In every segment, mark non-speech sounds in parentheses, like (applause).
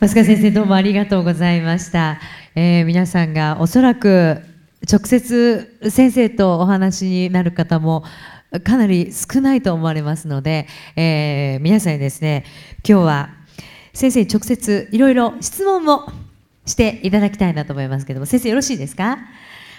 増川先生どうもありがとうございました、えー、皆さんがおそらく直接先生とお話になる方もかなり少ないと思われますので、えー、皆さんにですね今日は先生に直接いろいろ質問もしていただきたいなと思いますけども先生よろしいですか？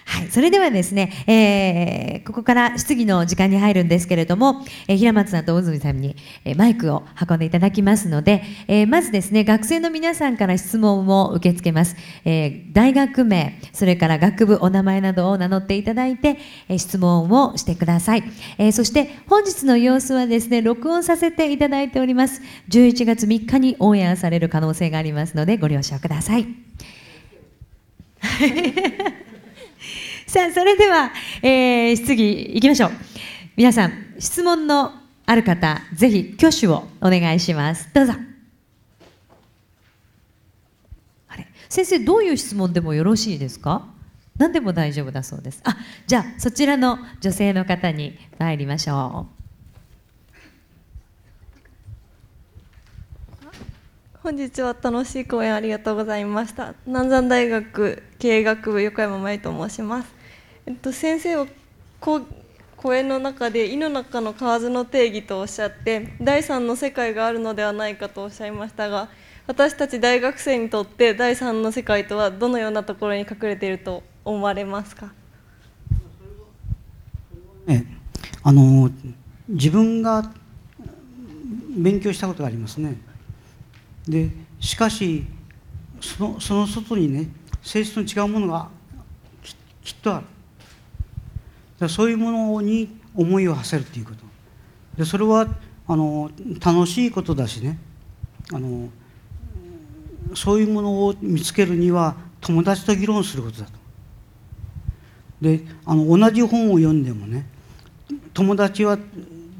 はい、それではですね、えー、ここから質疑の時間に入るんですけれども、えー、平松さんと大泉さんに、えー、マイクを運んでいただきますので、えー、まずですね学生の皆さんから質問を受け付けます、えー、大学名それから学部お名前などを名乗っていただいて、えー、質問をしてください、えー、そして本日の様子はですね録音させていただいております。11月3日にオンエアされる可能性がありますのでご了承ください。さあそれでは、えー、質疑いきましょう。皆さん質問のある方ぜひ挙手をお願いします。どうぞ。あれ先生どういう質問でもよろしいですか？何でも大丈夫だそうです。あじゃあそちらの女性の方に参りましょう。本日は楽しい講演ありがとうございました。南山大学経営学部横山真由と申します。えっと、先生は講演の中で「井の中の蛙の定義」とおっしゃって第三の世界があるのではないかとおっしゃいましたが私たち大学生にとって第三の世界とはどのようなところに隠れていると思われますか、えあの自分が勉強したことがありますね。でしかしそのその外にね性質の違うものがきっとある。そういうものに思いを馳せるっていうこと。でそれはあの楽しいことだしね。あのそういうものを見つけるには友達と議論することだと。であの同じ本を読んでもね友達は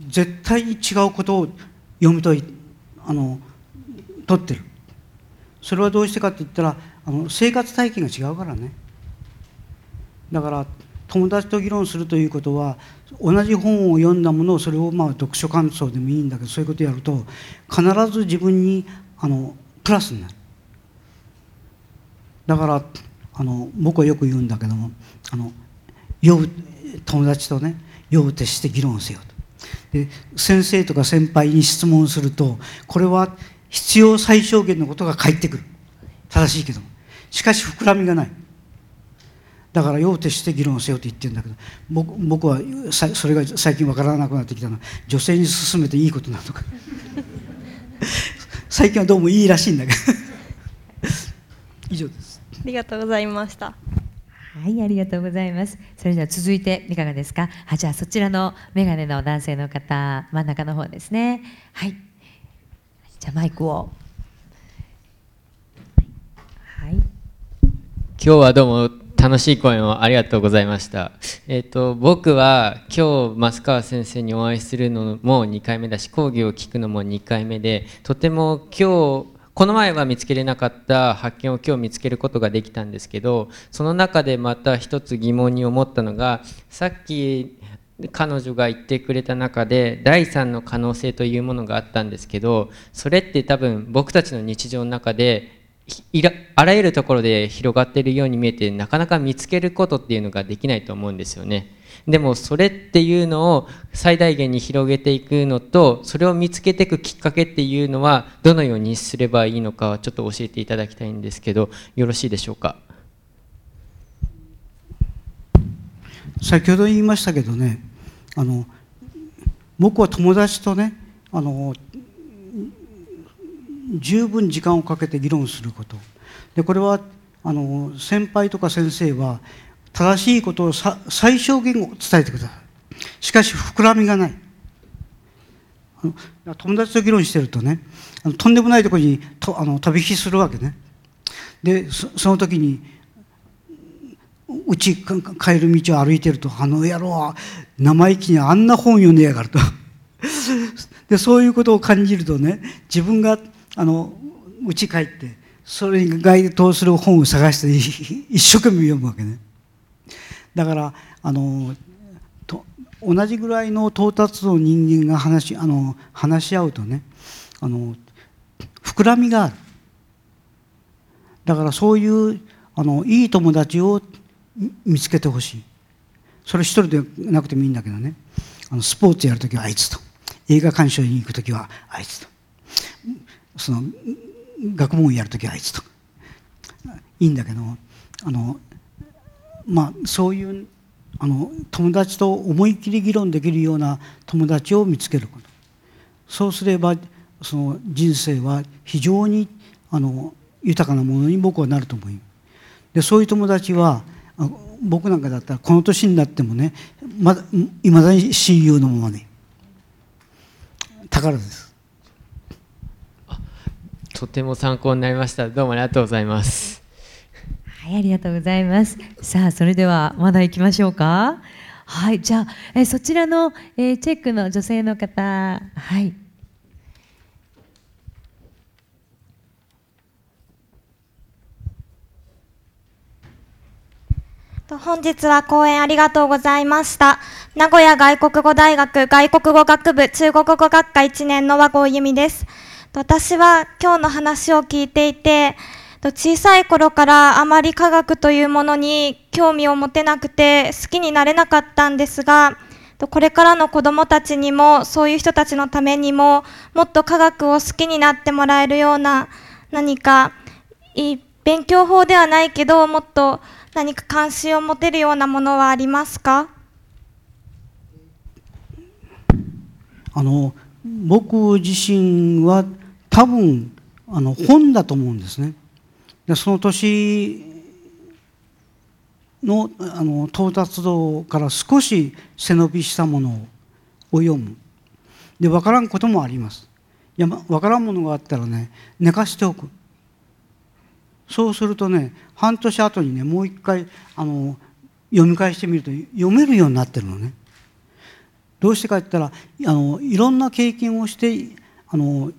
絶対に違うことを読み解いあの取ってる。それはどうしてかって言ったらあの生活体験が違うからね。だから友達と議論するということは同じ本を読んだものをそれをまあ読書感想でもいいんだけどそういうことをやると必ず自分にあのプラスになる。だからあの僕はよく言うんだけどもあの呼ぶ友達とね呼ぶ徹して議論せよと。で先生とか先輩に質問するとこれは必要最小限のことが返ってくる。正しいけども。しかし膨らみがない。だから用手して議論せよと言ってるんだけど僕僕はそれが最近分からなくなってきたの。は女性に勧めていいことなのか。(laughs) 最近はどうもいいらしいんだけど。以上です。ありがとうございました。はいありがとうございます。それでは続いていかがですか？あじゃあそちらの眼鏡の男性の方真ん中の方ですね。はい。じゃあマイクを。はい。今日はどうも楽しい講演をありがとうございました。えっ、ー、と、僕は今日、増川先生にお会いするのも2回目だし、講義を聞くのも2回目で、とても今日、この前は見つけれなかった発見を今日見つけることができたんですけど、その中でまた一つ疑問に思ったのが、さっき彼女が言ってくれた中で第三の可能性というものがあったんですけどそれって多分僕たちの日常の中であらゆるところで広がっているように見えてなかなか見つけることっていうのができないと思うんですよね。でもそれっていうのを最大限に広げていくのとそれを見つけていくきっかけっていうのはどのようにすればいいのかちょっと教えていただきたいんですけどよろしいでしょうか？先ほど言いましたけどねあの僕は友達とねあの十分時間をかけて議論すること。でこれはあの先輩とか先生は正しいことを最小限を伝えてください。しかし膨らみがない。友達と議論してるとねとんでもないところにとあの飛び火するわけね。でその時にうち帰る道を歩いてるとあの野郎は生意気にあんな本読んでやがると。(laughs) でそういうことを感じるとね自分があの家帰ってそれに該当する本を探して一生懸命読むわけね。だからあのと同じぐらいの到達の人間が話あの話し合うとねあの膨らみがある。だからそういうあのいい友達を見つけてほしい。それ一人でなくてもいいんだけどね。あのスポーツやるときはあいつと。映画鑑賞に行くときはあいつと。その学問やるときはあいつと。いいんだけどあのまあそういうあの友達と思いっきり議論できるような友達を見つけること。そうすればその人生は非常にあの豊かなものに僕はなると思いでそういう友達は僕なんかだったらこの年になってもねまだいまだに親友のままで宝です。とても参考になりました。どうもありがとうございます。はいありがとうございます。さあそれではまだ行きましょうか。はいじゃあえそちらの、えチェックの女性の方。はい。本日は講演ありがとうございました。名古屋外国語大学外国語学部中国語学科1年の和合由美です。私は今日の話を聞いていて、小さい頃からあまり科学というものに興味を持てなくて好きになれなかったんですが、これからの子供たちにもそういう人たちのためにももっと科学を好きになってもらえるような何かいい勉強法ではないけどもっと何か関心を持てるようなものはありますか？あの僕自身は多分あの本だと思うんですね。でその年のあの到達度から少し背伸びしたものを読むで分からんこともありますいや分からんものがあったらね寝かしておくそうするとね半年後にねもう一回あの読み返してみると読めるようになってるのね。どうしてかって言ったらあのいろんな経験をしてあの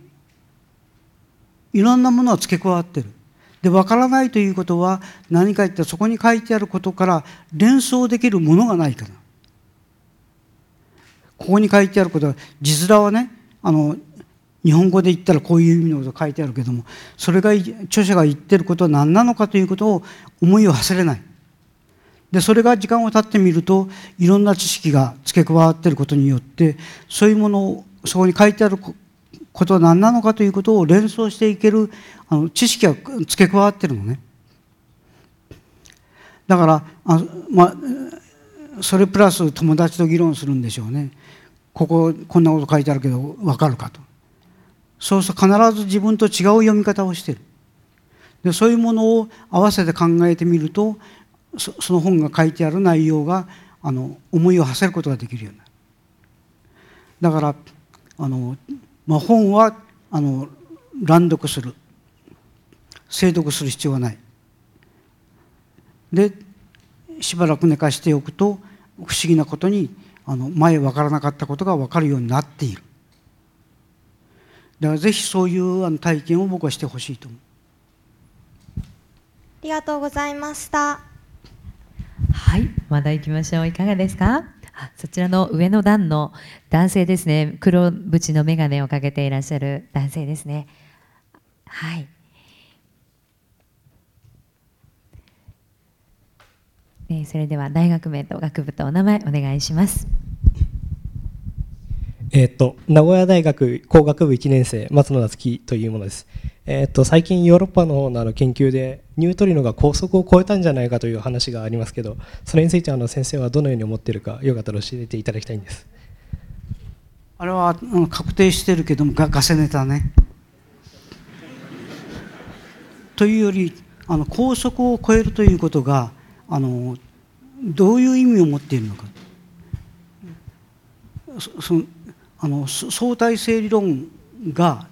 いろんなものが付け加わってる。で分からないということは何か言ったらそこに書いてあることから連想できるものがないからここに書いてあることは字面はねあの日本語で言ったらこういう意味のこと書いてあるけどもそれが著者が言ってることは何なのかということを思いを馳せれないでそれが時間を経ってみるといろんな知識が付け加わってることによってそういうものをそこに書いてあることは何なのかということを連想していけるあの知識が付け加わってるのね。だからあまあそれプラス友達と議論するんでしょうね。こここんなこと書いてあるけど分かるかと。そうすると必ず自分と違う読み方をしてる。でそういうものを合わせて考えてみるとその本が書いてある内容があの思いを馳せることができるようになるだからあの、まあ、本はあの乱読する精読する必要はないでしばらく寝かしておくと不思議なことにあの前分からなかったことが分かるようになっているだからぜひそういうあの体験を僕はしてほしいと思う。ありがとうございました。はい、まだ行きましょう。いかがですか？そちらの上の段の男性ですね。黒縁の眼鏡をかけていらっしゃる男性ですね。はい。えそれでは大学名と学部とお名前お願いします。え、っと名古屋大学工学部1年生松野夏樹というものです、えー、っと最近ヨーロッパの方のあの研究でニュートリノが高速を超えたんじゃないかという話がありますけどそれについてあの先生はどのように思っているかよかったら教えていただきたいんです。あれは確定してるけどもガセネタね。というよりあの高速を超えるということがあのどういう意味を持っているのか。そのあの相対性理論が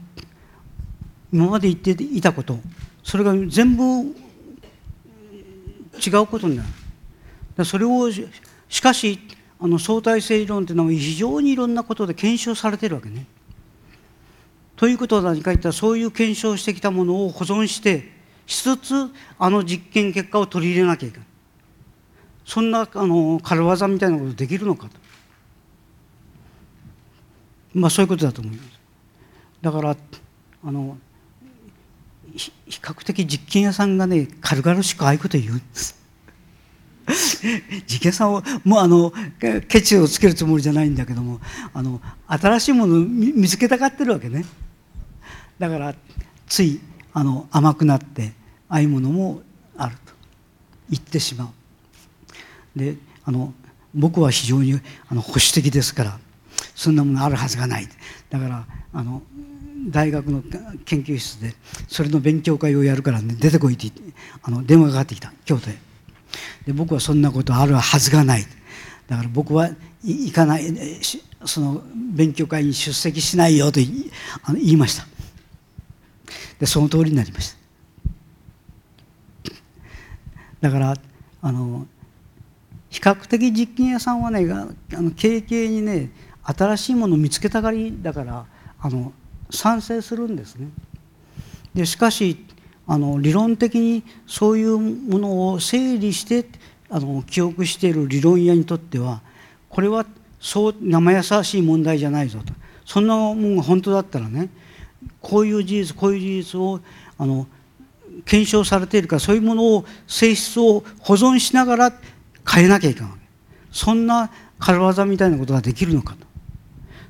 今まで言っていたことそれが全部違うことになる。それをしかしあの相対性理論というのは非常にいろんなことで検証されてるわけね。ということは何か言ったらそういう検証してきたものを保存してしつつあの実験結果を取り入れなきゃいけないそんなあの軽業みたいなことできるのかと。まあそういうことだと思います。だからあの比較的実験屋さんがね軽々しくああいうこと言うんです。実験さんをもうあのケチをつけるつもりじゃないんだけどもあの新しいものを見つけたがってるわけね。だからついあの甘くなってああいうものもあると。言ってしまう。であの僕は非常にあの保守的ですからそんなものあるはずがない。だからあの大学の研究室でそれの勉強会をやるからね出てこいってあの電話がかかってきた京都へ。で僕はそんなことあるはずがない。だから僕は行かないその勉強会に出席しないよと言いました。でその通りになりました。だからあの比較的実験屋さんはねあの経験にね新しいものを見つけたがりだからあの賛成するんですね。でしかしあの理論的にそういうものを整理してあの記憶している理論家にとってはこれはそう生優しい問題じゃないぞと。そんなもんが本当だったらねこういう事実こういう事実をあの検証されているからそういうものを性質を保存しながら変えなきゃいけないそんな軽業みたいなことができるのかと。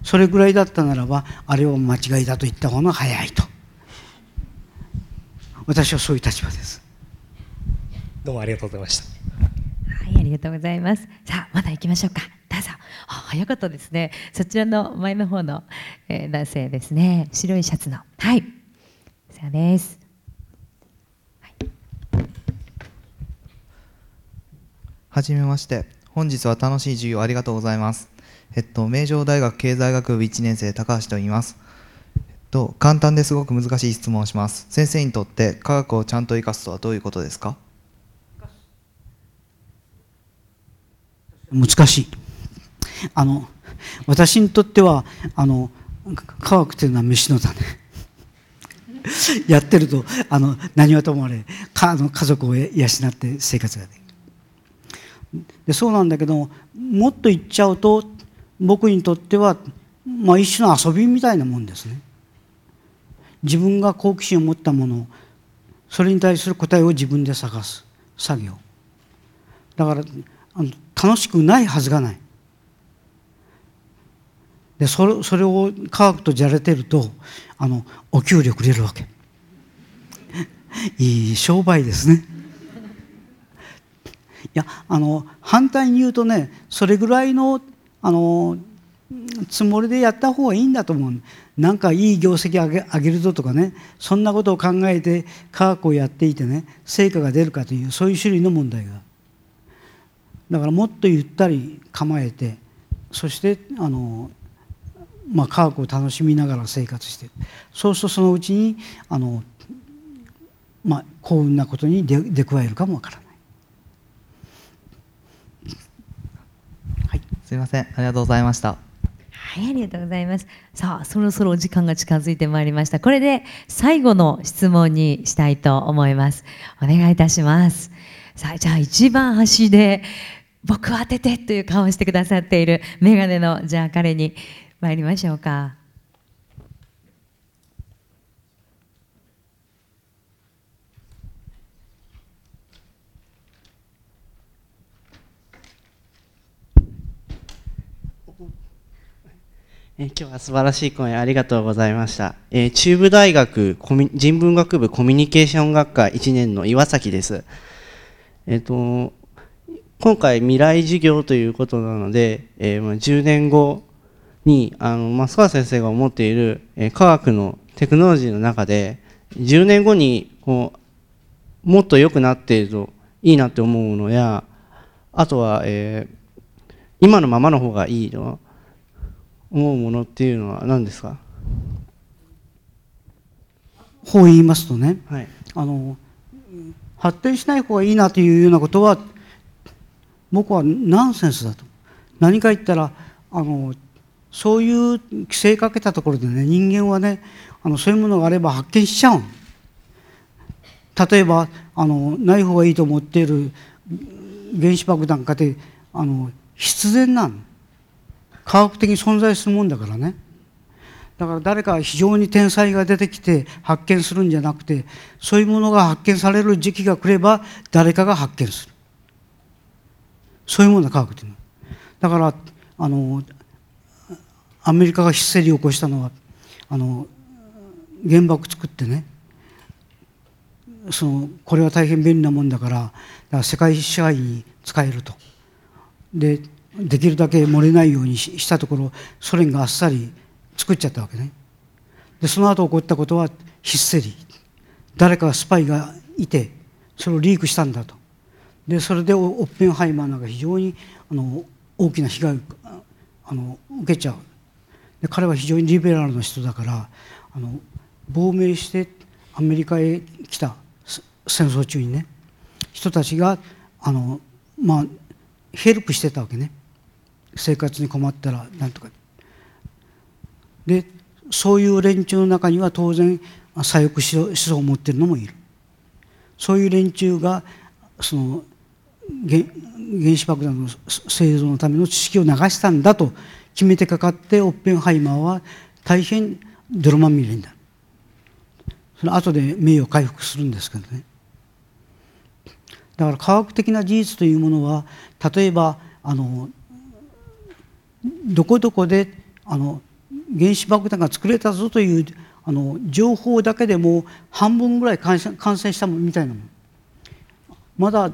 それぐらいだったならばあれは間違いだと言った方が早いと。私はそういう立場です。どうもありがとうございました。はいありがとうございます。さあまだ行きましょうか。どうぞ。早かったですね。そちらの前の方の、えー、男性ですね。白いシャツの。はい。そうです、はい、はじめまして。本日は楽しい授業ありがとうございますえっと名城大学経済学部1年生高橋と言います。えっと簡単ですごく難しい質問をします。先生にとって科学をちゃんと生かすとはどういうことですか？難しい。あの私にとってはあの科学というのは飯の種。(laughs) やってるとあの何はともあれかあの家族を養って生活ができる。でそうなんだけどもっと言っちゃうと僕にとっては、まあ、一種の遊びみたいなもんですね。自分が好奇心を持ったものそれに対する答えを自分で探す作業。だからあの楽しくないはずがない。でそれそれを科学とじゃれてるとあのお給料くれるわけ。(laughs) いい商売ですね。いやあの反対に言うとねそれぐらいのあのつもりでやった方がいいんだと思う。なんかいい業績上げ上げるぞとかね。そんなことを考えて科学をやっていてね成果が出るかというそういう種類の問題が。だからもっとゆったり構えてそしてあの、まあ、科学を楽しみながら生活してそうするとそのうちにあの、まあ、幸運なことに出出加えるかもわからない。はい、すいませんありがとうございました。はい、ありがとうございます。さあ、そろそろお時間が近づいてまいりました。これで最後の質問にしたいと思います。お願いいたします。さあ、じゃあ一番端で僕を当ててという顔をしてくださっているメガネのじゃあ彼に参りましょうか。え今日は素晴らしい講演ありがとうございました。えー、中部大学人文学部コミュニケーション学科1年の岩崎です。えっ、ー、と、今回未来授業ということなので、えー、10年後に、あの、増川先生が思っている、え、科学のテクノロジーの中で、10年後に、こう、もっと良くなっているといいなって思うのや、あとは、え、今のままの方がいいの思うものっていうのは何ですか？こう言いますとね、はい、あの発展しない方がいいなというようなことは僕はナンセンスだと。何か言ったらあのそういう規制かけたところでね人間はねあのそういうものがあれば発見しちゃう例えばあのない方がいいと思っている原子爆弾かってあの必然なの科学的に存在するもんだからね。だから誰か非常に天才が出てきて発見するんじゃなくてそういうものが発見される時期が来れば誰かが発見する。そういうものが科学というのだからあのアメリカがヒステリーを起こしたのはあの原爆作ってねそのこれは大変便利なもんだからだから世界支配に使えると。でできるだけ漏れないようにしたところソ連があっさり作っちゃったわけね。でその後起こったことはヒステリ誰かスパイがいてそれをリークしたんだと。でそれでオッペンハイマーなんか非常にあの大きな被害をあの受けちゃう。で彼は非常にリベラルな人だからあの亡命してアメリカへ来た戦争中にね人たちがあのまあヘルプしてたわけね。生活に困ったらなんとか。でそういう連中の中には当然左翼思想を持ってるのもいる。そういう連中がその原子爆弾の製造のための知識を流したんだと決めてかかってオッペンハイマーは大変泥まみれになる。その後で名誉回復するんですけどね。だから科学的な事実というものは例えばあのどこどこであの原子爆弾が作れたぞというあの情報だけでも半分ぐらい感染したみたいなものまだ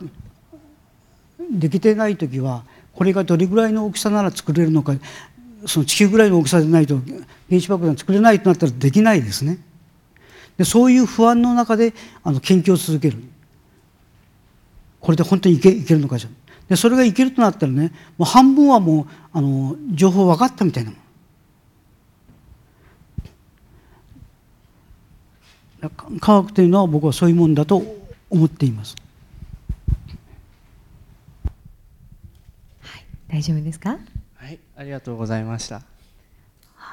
できてない時はこれがどれぐらいの大きさなら作れるのかその地球ぐらいの大きさでないと原子爆弾作れないとなったらできないですね。でそういう不安の中であの研究を続ける。これで本当にいけいけるのかじゃ。でそれがいけるとなったらねもう半分はもうあの情報分かったみたいなもの科学というのは僕はそういうもんだと思っています。大丈夫ですか？はい。ありがとうございました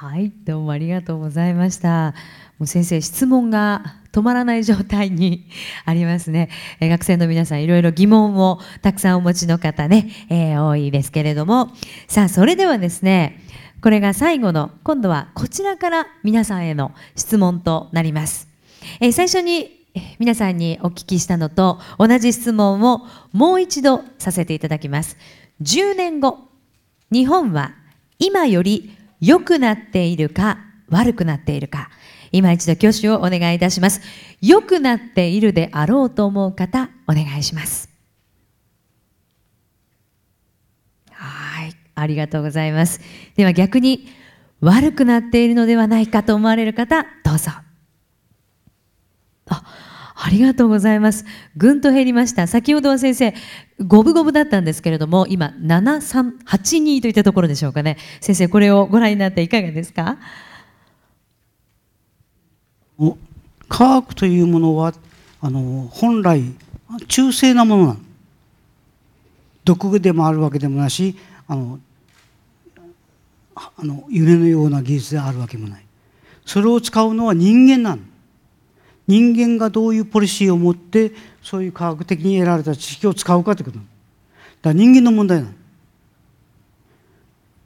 はいどうもありがとうございました。もう先生質問が止まらない状態に (laughs) ありますね、えー、学生の皆さんいろいろ疑問をたくさんお持ちの方ね、えー、多いですけれども。さあそれではですねこれが最後の今度はこちらから皆さんへの質問となります、えー、最初に皆さんにお聞きしたのと同じ質問をもう一度させていただきます。10年後日本は今より良くなっているか悪くなっているか。今一度挙手をお願いいたします。良くなっているであろうと思う方お願いします。はいありがとうございます。では逆に悪くなっているのではないかと思われる方どうぞ。あありがとうございます。ぐんと減りました。先ほどは先生、五分五分だったんですけれども、今、7382といったところでしょうかね。先生、これをご覧になっていかがですか？科学というものは、あの本来、中性なものなの。毒でもあるわけでもなし、あのあの夢のような技術であるわけもない。それを使うのは人間なの。人間がどういうポリシーを持ってそういう科学的に得られた知識を使うかということだから人間の問題なの。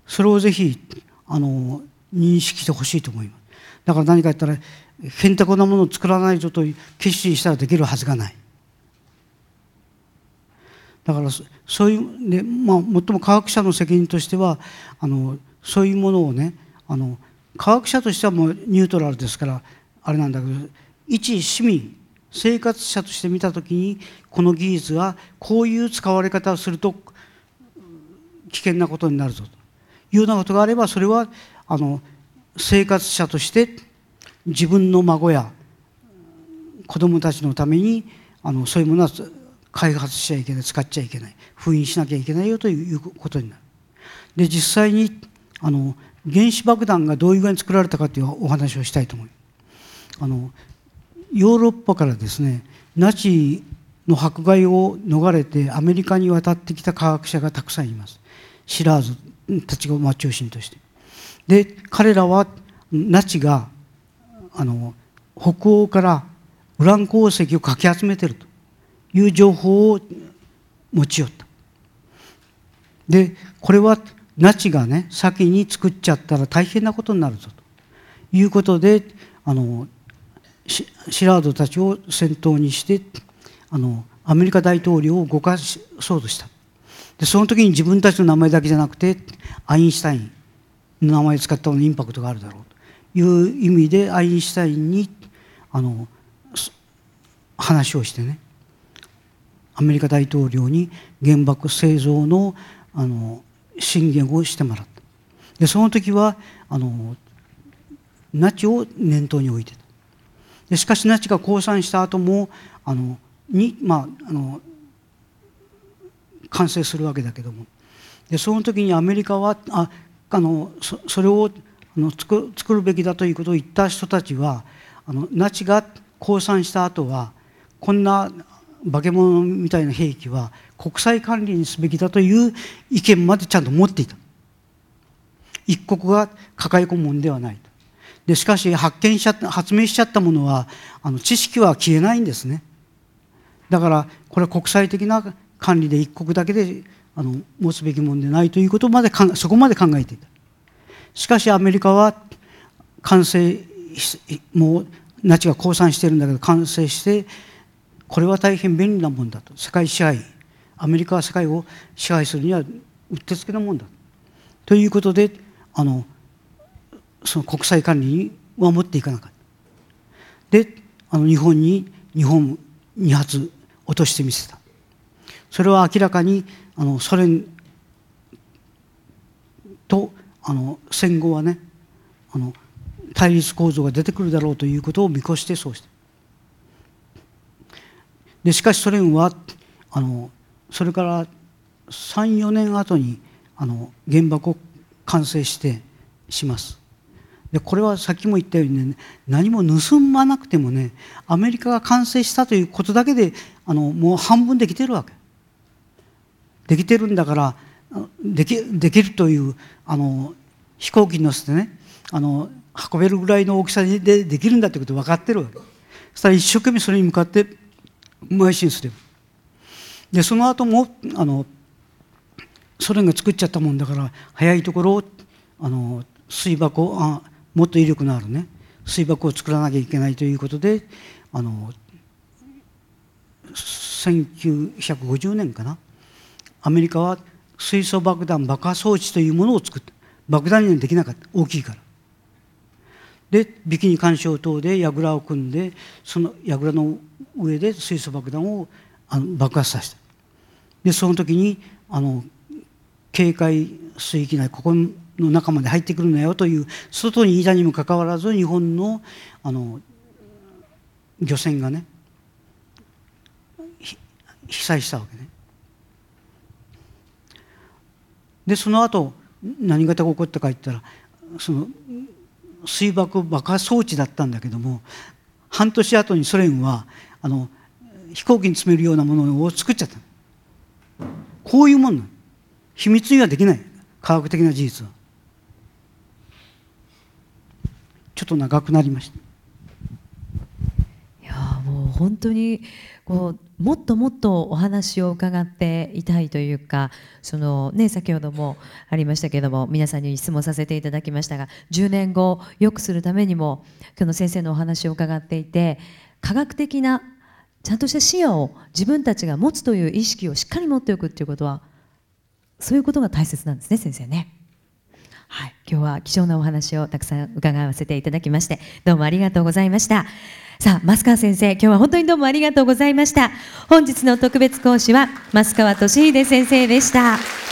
それをぜひあの認識してほしいと思います。だから何か言ったらへんてこなものを作らないぞと決心したらできるはずがない。だからそういうで、まあ、最も科学者の責任としてはあのそういうものをねあの科学者としてはもうニュートラルですからあれなんだけど一市民生活者として見た時にこの技術はこういう使われ方をすると危険なことになるぞというようなことがあればそれはあの生活者として自分の孫や子供たちのためにあのそういうものは開発しちゃいけない使っちゃいけない封印しなきゃいけないよということになる。で実際にあの原子爆弾がどういう具合に作られたかというお話をしたいと思います。あのヨーロッパからですねナチの迫害を逃れてアメリカに渡ってきた科学者がたくさんいます。シラーズたちが中心として。で彼らはナチがあの北欧からウラン鉱石をかき集めてるという情報を持ち寄った。でこれはナチがね先に作っちゃったら大変なことになるぞということであのシラードたちを先頭にしてあのアメリカ大統領を動かそうとした。でその時に自分たちの名前だけじゃなくてアインシュタインの名前を使ったのインパクトがあるだろうという意味でアインシュタインにあの話をしてねアメリカ大統領に原爆製造のあの進言をしてもらった。でその時はあのナチを念頭に置いてた。でしかしナチが降参した後もあのにまああの完成するわけだけども。でその時にアメリカはああのそそれをあの作作るべきだということを言った人たちはあのナチが降参した後はこんな化け物みたいな兵器は国際管理にすべきだという意見までちゃんと持っていた。一国が抱え込むものではないでしかし発見しちゃった発明しちゃったものはあの知識は消えないんですね。だからこれは国際的な管理で一国だけであの持つべきものでないということまでそこまで考えていた。しかしアメリカは完成もうナチが降参してるんだけど完成してこれは大変便利なもんだと。世界支配アメリカは世界を支配するにはうってつけなもんだということであのその国際管理に守っていかなかった。であの日本に日本2発落としてみせた。それは明らかにあのソ連とあの戦後はねあの対立構造が出てくるだろうということを見越してそうしてでしかしソ連はあのそれから34年後にあの原爆を完成してします。でこれはさっきも言ったようにね何も盗まなくてもねアメリカが完成したということだけであのもう半分できてるわけ。できてるんだからできできるというあの飛行機に乗せてねあの運べるぐらいの大きさでできるんだということ分かってるわけ。そしたら一生懸命それに向かって邁進すればでその後もあのソ連が作っちゃったもんだから早いところあの水爆あもっと威力のあるね水爆を作らなきゃいけないということであの1950年かなアメリカは水素爆弾爆破装置というものを作った。爆弾にはできなかった。大きいから。でビキニ干渉等で櫓を組んでその櫓の上で水素爆弾をあの爆発させた。でその時にあの警戒水域内ここにの中まで入ってくるなよという外にいたにもかかわらず日本のあの漁船がね被災したわけね。でその後何事が起こったか言ったらその水爆爆破装置だったんだけども半年後にソ連はあの飛行機に積めるようなものを作っちゃったこういうもんなの。秘密にはできない。科学的な事実は。ちょっと長くなりましたいやもう本当にこうもっともっとお話を伺っていたいというかその、ね、先ほどもありましたけども皆さんに質問させていただきましたが10年後良くするためにも今日の先生のお話を伺っていて科学的なちゃんとした視野を自分たちが持つという意識をしっかり持っておくということはそういうことが大切なんですね先生ね。今日は貴重なお話をたくさん伺わせていただきましてどうもありがとうございました。さあ増川先生今日は本当にどうもありがとうございました。本日の特別講師は増川俊秀先生でした。